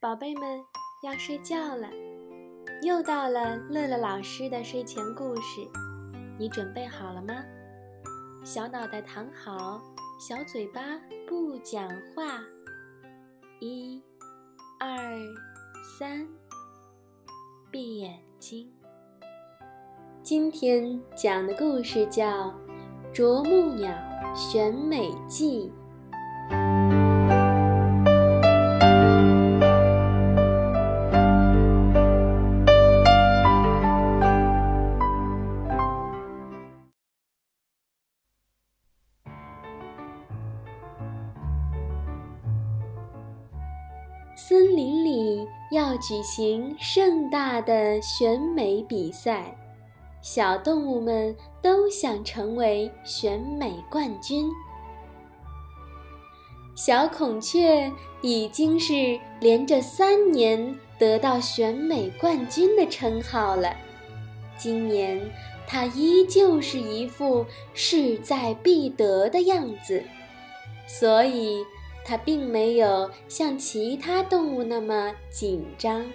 宝贝们要睡觉了，又到了乐乐老师的睡前故事，你准备好了吗？小脑袋躺好，小嘴巴不讲话。一、二、三，闭眼睛。今天讲的故事叫《啄木鸟选美记》。举行盛大的选美比赛，小动物们都想成为选美冠军。小孔雀已经是连着三年得到选美冠军的称号了，今年它依旧是一副势在必得的样子，所以。它并没有像其他动物那么紧张。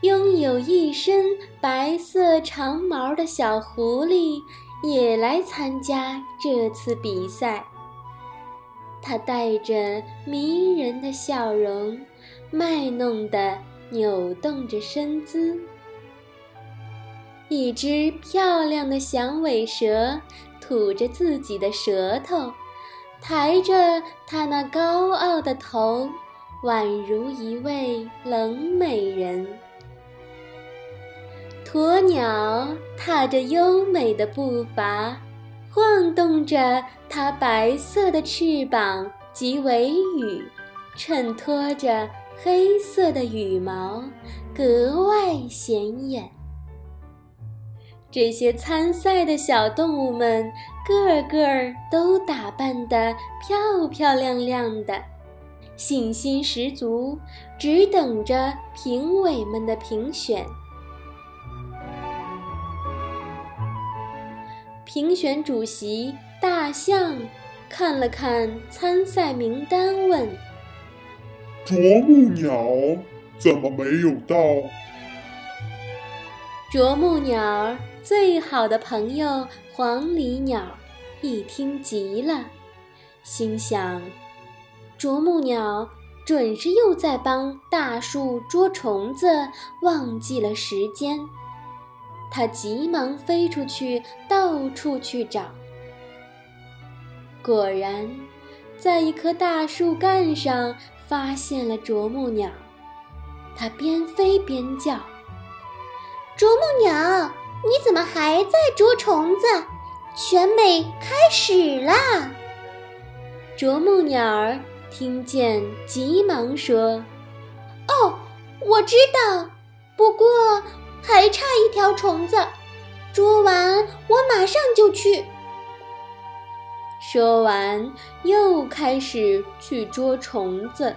拥有一身白色长毛的小狐狸也来参加这次比赛。它带着迷人的笑容，卖弄地扭动着身姿。一只漂亮的响尾蛇吐着自己的舌头。抬着它那高傲的头，宛如一位冷美人。鸵鸟踏着优美的步伐，晃动着它白色的翅膀及尾羽，衬托着黑色的羽毛，格外显眼。这些参赛的小动物们，个个都打扮得漂漂亮亮的，信心十足，只等着评委们的评选。评选主席大象看了看参赛名单，问：“啄木鸟怎么没有到？”啄木鸟。最好的朋友黄鹂鸟一听急了，心想：啄木鸟准是又在帮大树捉虫子，忘记了时间。它急忙飞出去，到处去找。果然，在一棵大树干上发现了啄木鸟。它边飞边叫：“啄木鸟！”你怎么还在捉虫子？选美开始啦！啄木鸟儿听见，急忙说：“哦，我知道，不过还差一条虫子，捉完我马上就去。”说完，又开始去捉虫子。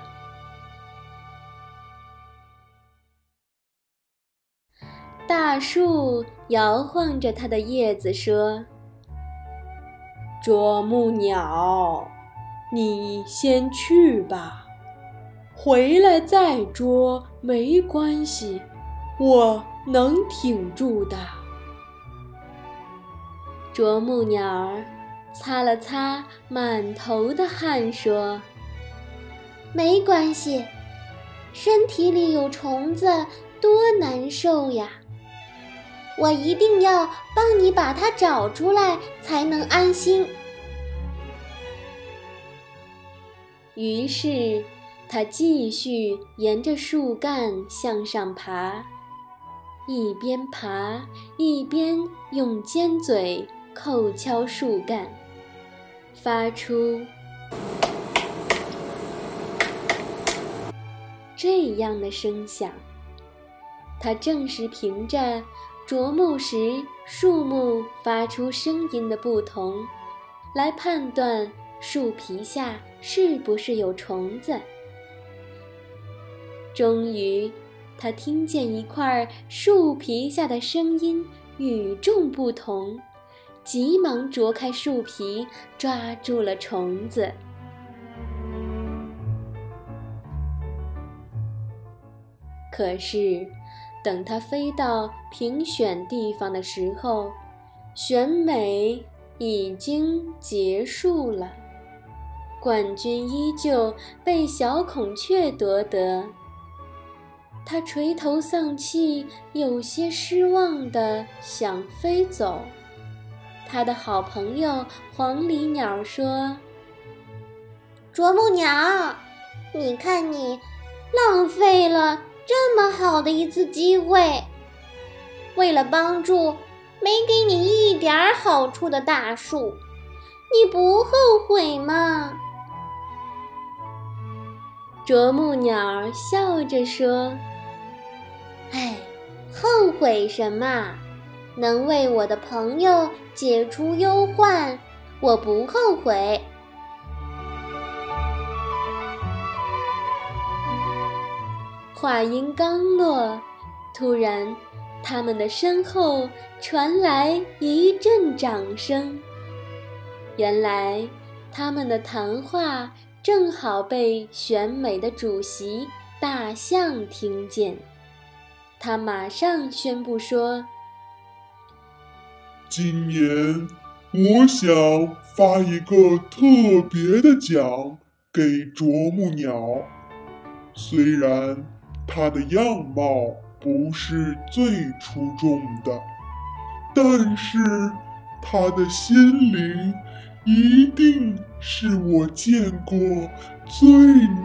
大树摇晃着它的叶子说：“啄木鸟，你先去吧，回来再捉没关系，我能挺住的。”啄木鸟儿擦了擦满头的汗说：“没关系，身体里有虫子多难受呀。”我一定要帮你把它找出来，才能安心。于是，他继续沿着树干向上爬，一边爬一边用尖嘴叩敲树干，发出这样的声响。他正是凭着。啄木时，树木发出声音的不同，来判断树皮下是不是有虫子。终于，他听见一块树皮下的声音与众不同，急忙啄开树皮，抓住了虫子。可是，等他飞到评选地方的时候，选美已经结束了，冠军依旧被小孔雀夺得。他垂头丧气，有些失望的想飞走。他的好朋友黄鹂鸟说：“啄木鸟，你看你浪费了这么好的一次机会。为了帮助没给你一点好处的大树，你不后悔吗？”啄木鸟笑着说。哎，后悔什么？能为我的朋友解除忧患，我不后悔。话音刚落，突然，他们的身后传来一阵掌声。原来，他们的谈话正好被选美的主席大象听见。他马上宣布说：“今年我想发一个特别的奖给啄木鸟。虽然他的样貌不是最出众的，但是他的心灵一定是我见过最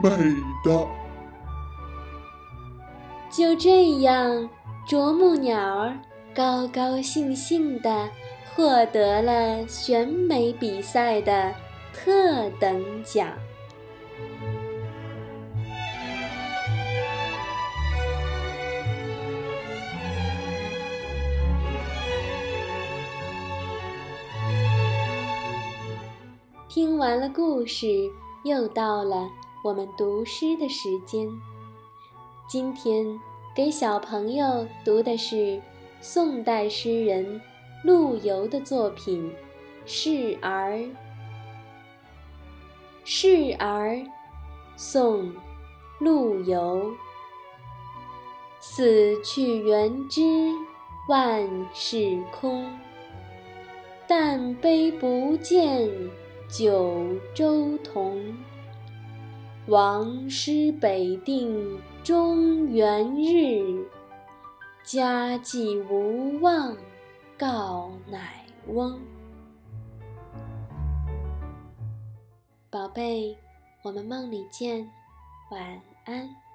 美的。”就这样，啄木鸟高高兴兴的获得了选美比赛的特等奖。听完了故事，又到了我们读诗的时间。今天给小朋友读的是宋代诗人陆游的作品《示儿》。《示儿》，宋·陆游。死去元知万事空，但悲不见九州同。王师北定中原日，家祭无忘告乃翁。宝贝，我们梦里见，晚安。